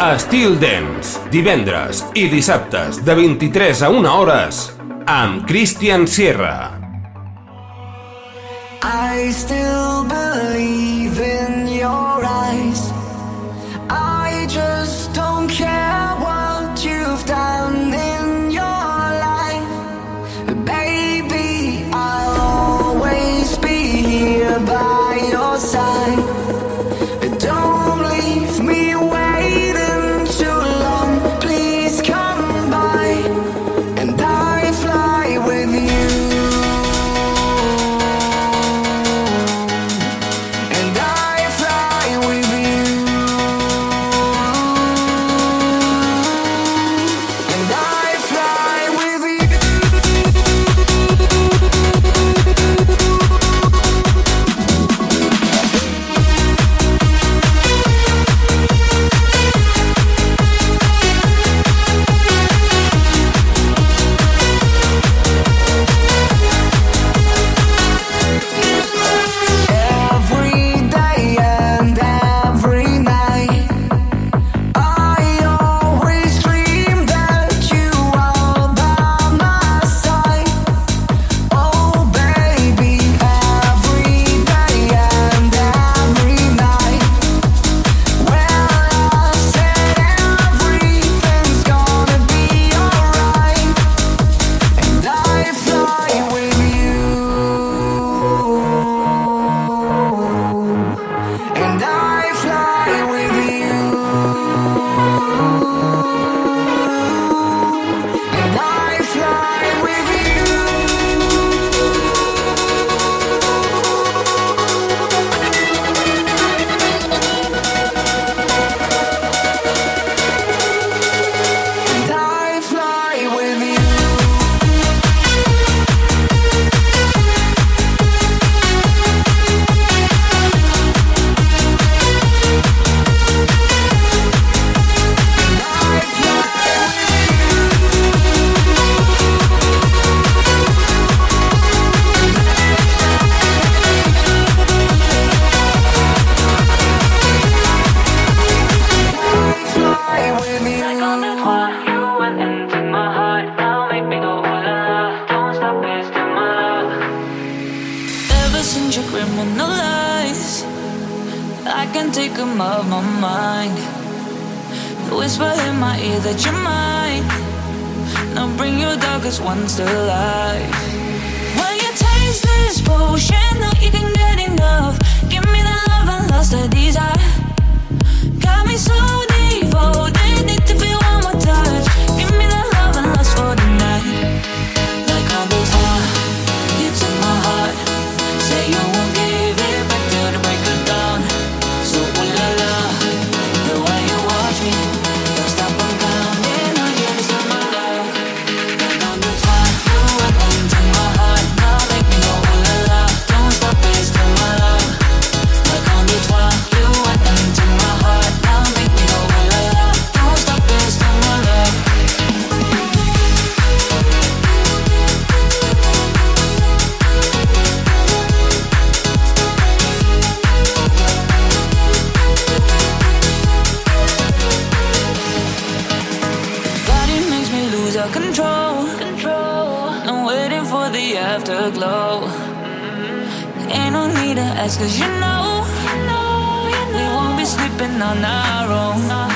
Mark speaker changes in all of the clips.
Speaker 1: Estil Dance, divendres i dissabtes de 23 a 1 hores amb Christian Sierra.
Speaker 2: I still believe in
Speaker 3: afterglow. Ain't no need to ask, cause you know, you know, you know. we won't be sleeping on our own.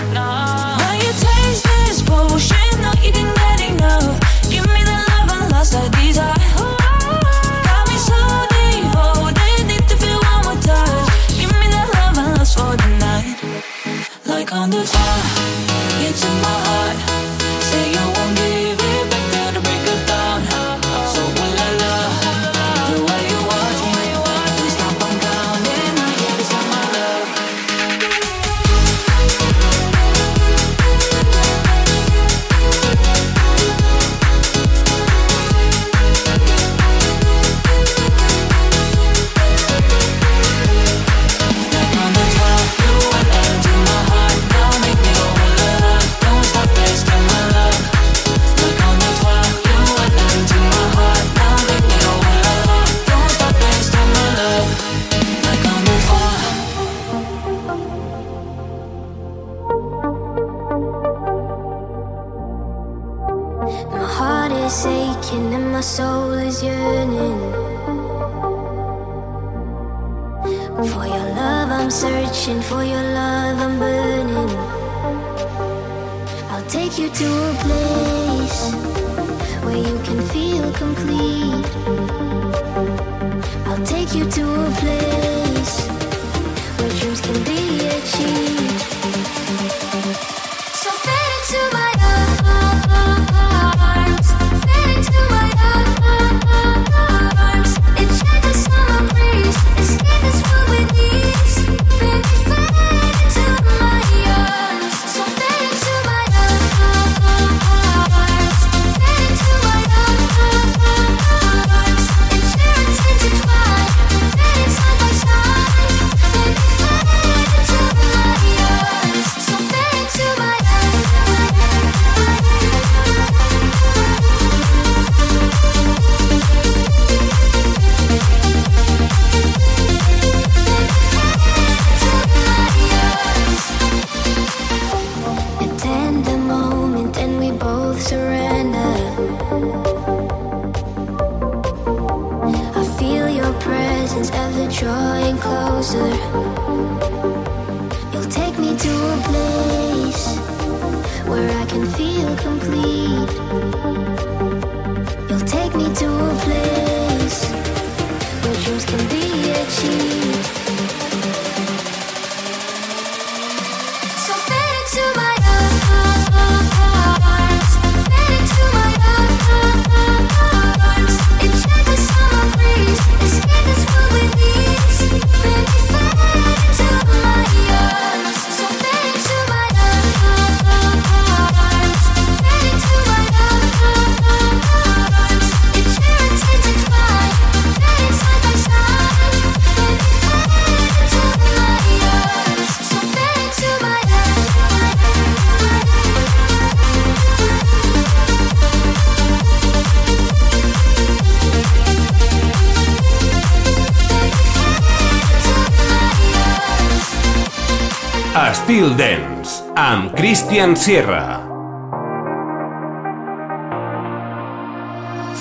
Speaker 1: Estil Dance, amb Christian Sierra.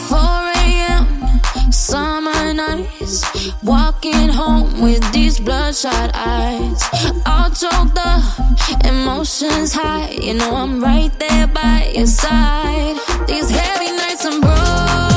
Speaker 4: 4 Summer nights, walking home with these bloodshot eyes. All choked up, emotions high. You know I'm right there by your side. These heavy nights I'm broke.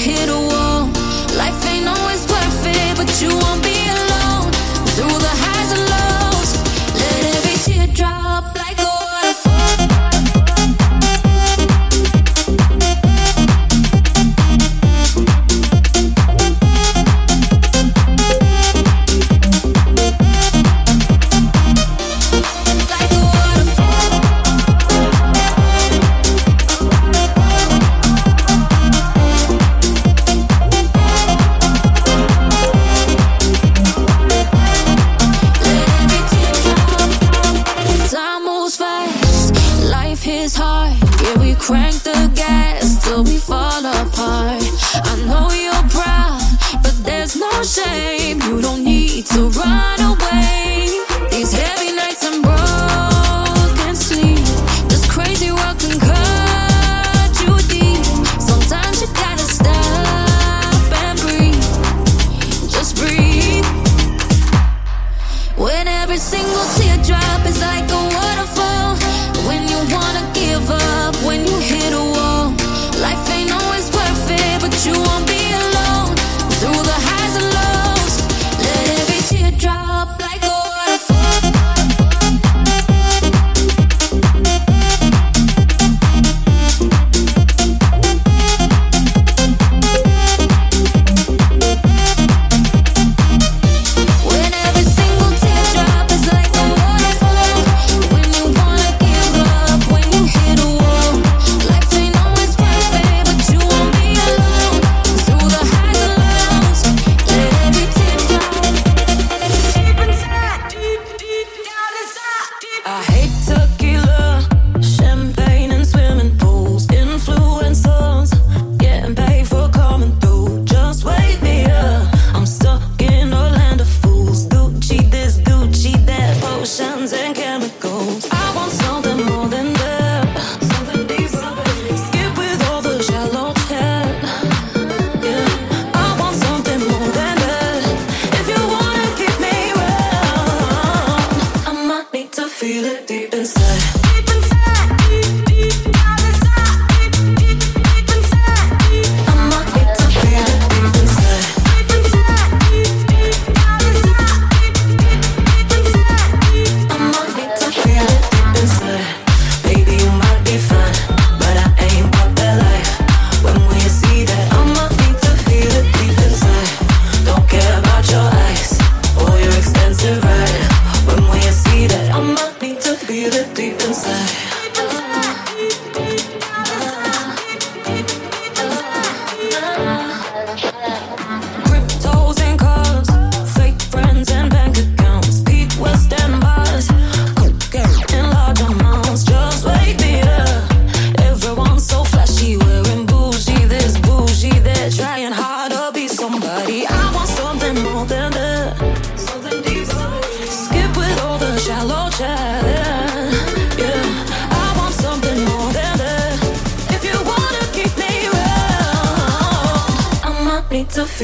Speaker 4: hit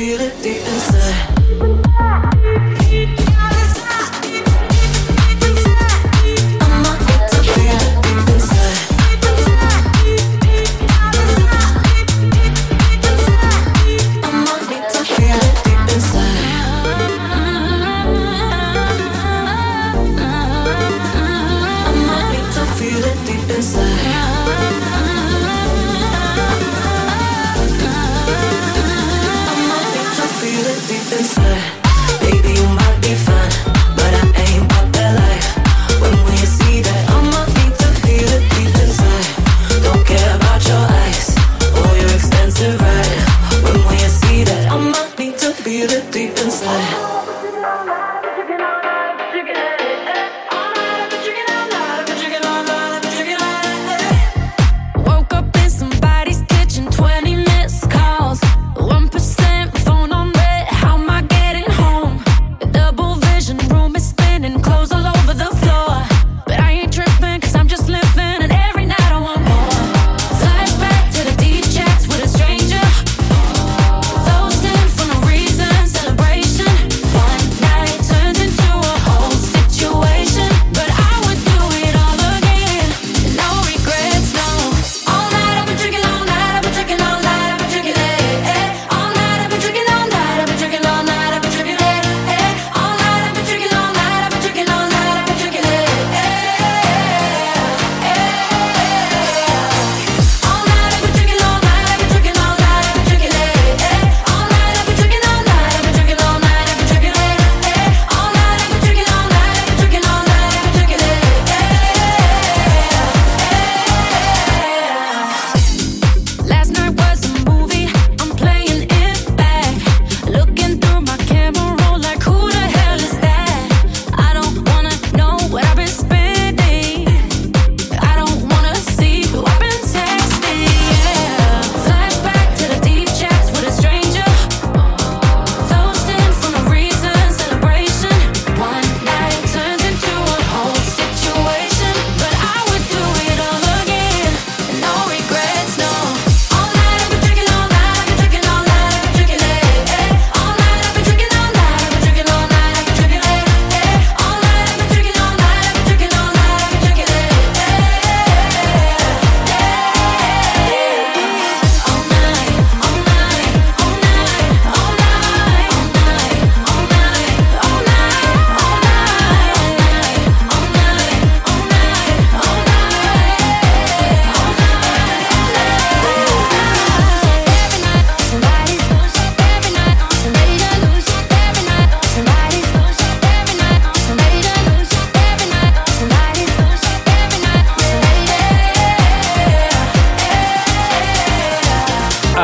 Speaker 4: feel it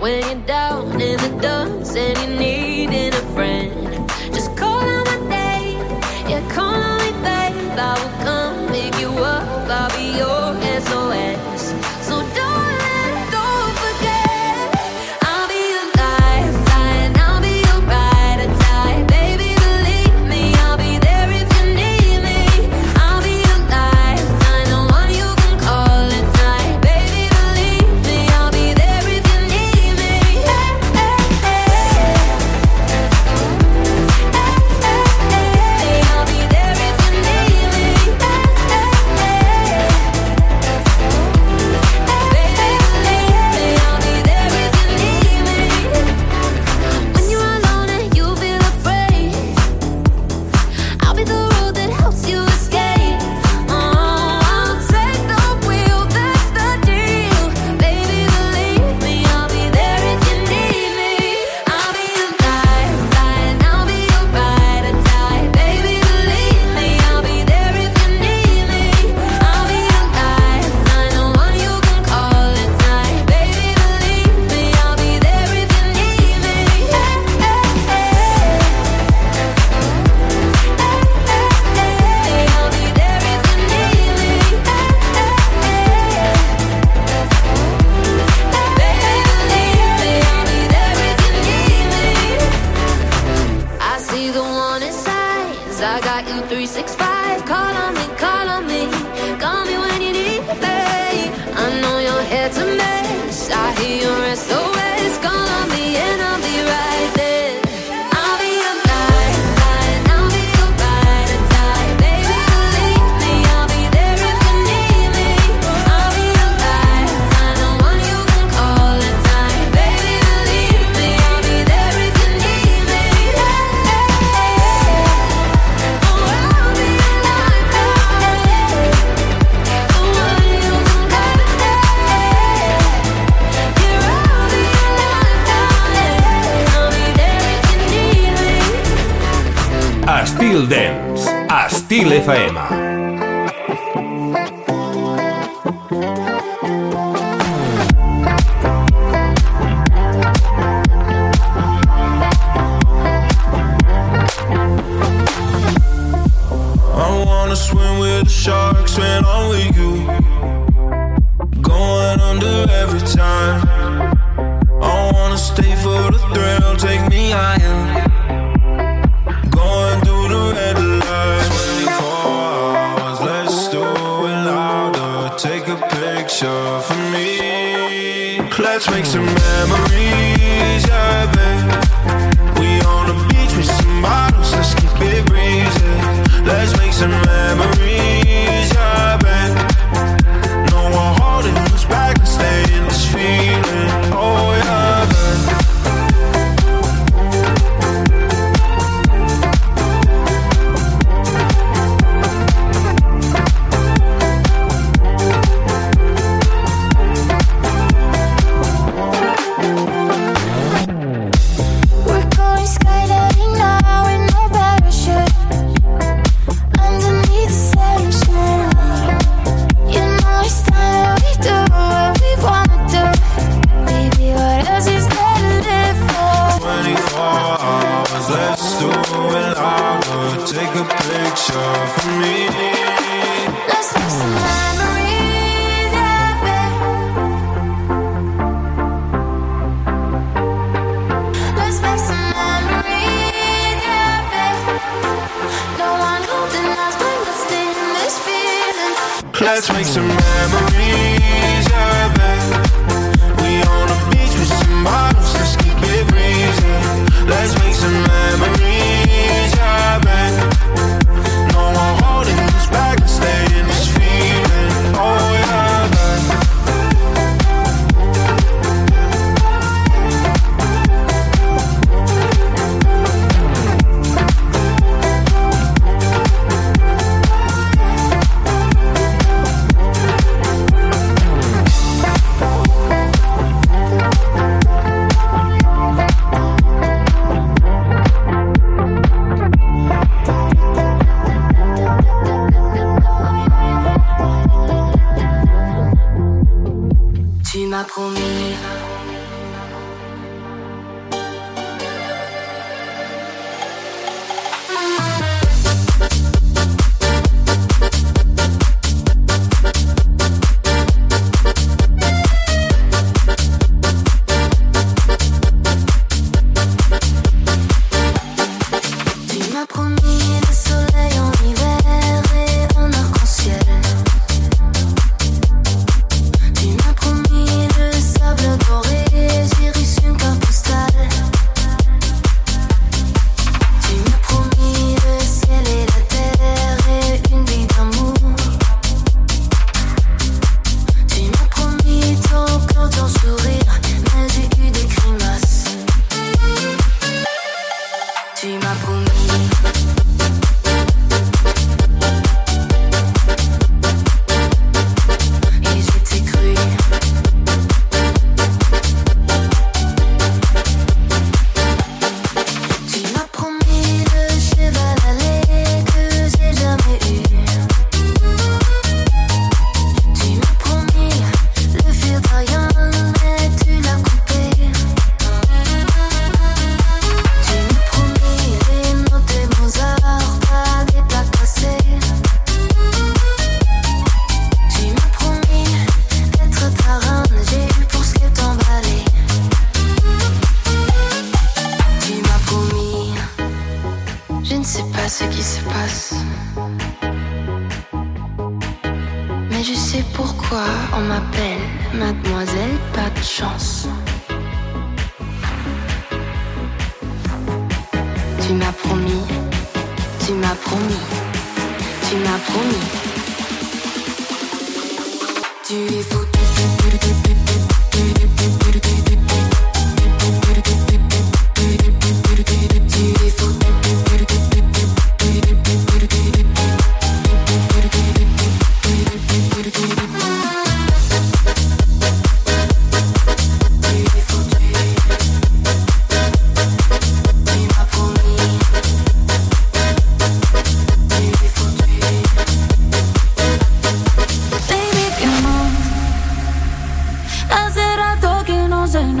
Speaker 5: When
Speaker 6: you're down in the dumps and you're needing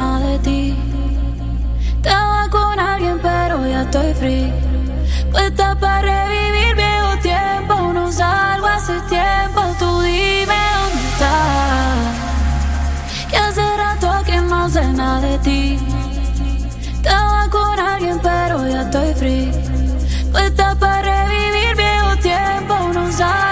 Speaker 4: de ti. Estaba con alguien, pero ya estoy free. Puesta para revivir viejo tiempo. No salgo hace tiempo. Tú dime dónde estás. Ya hace rato que no sé nada de ti. Estaba con alguien, pero ya estoy free. Puesta para revivir viejo tiempo. No salgo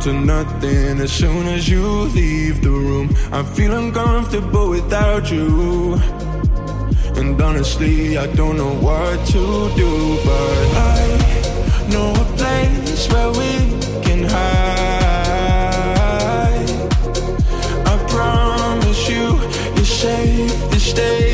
Speaker 7: to
Speaker 5: nothing as soon as you leave the room. I feel uncomfortable without you. And honestly, I don't know what to do, but I know a place where we can hide. I promise you, you're safe to stay.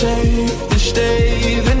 Speaker 5: Safe to stay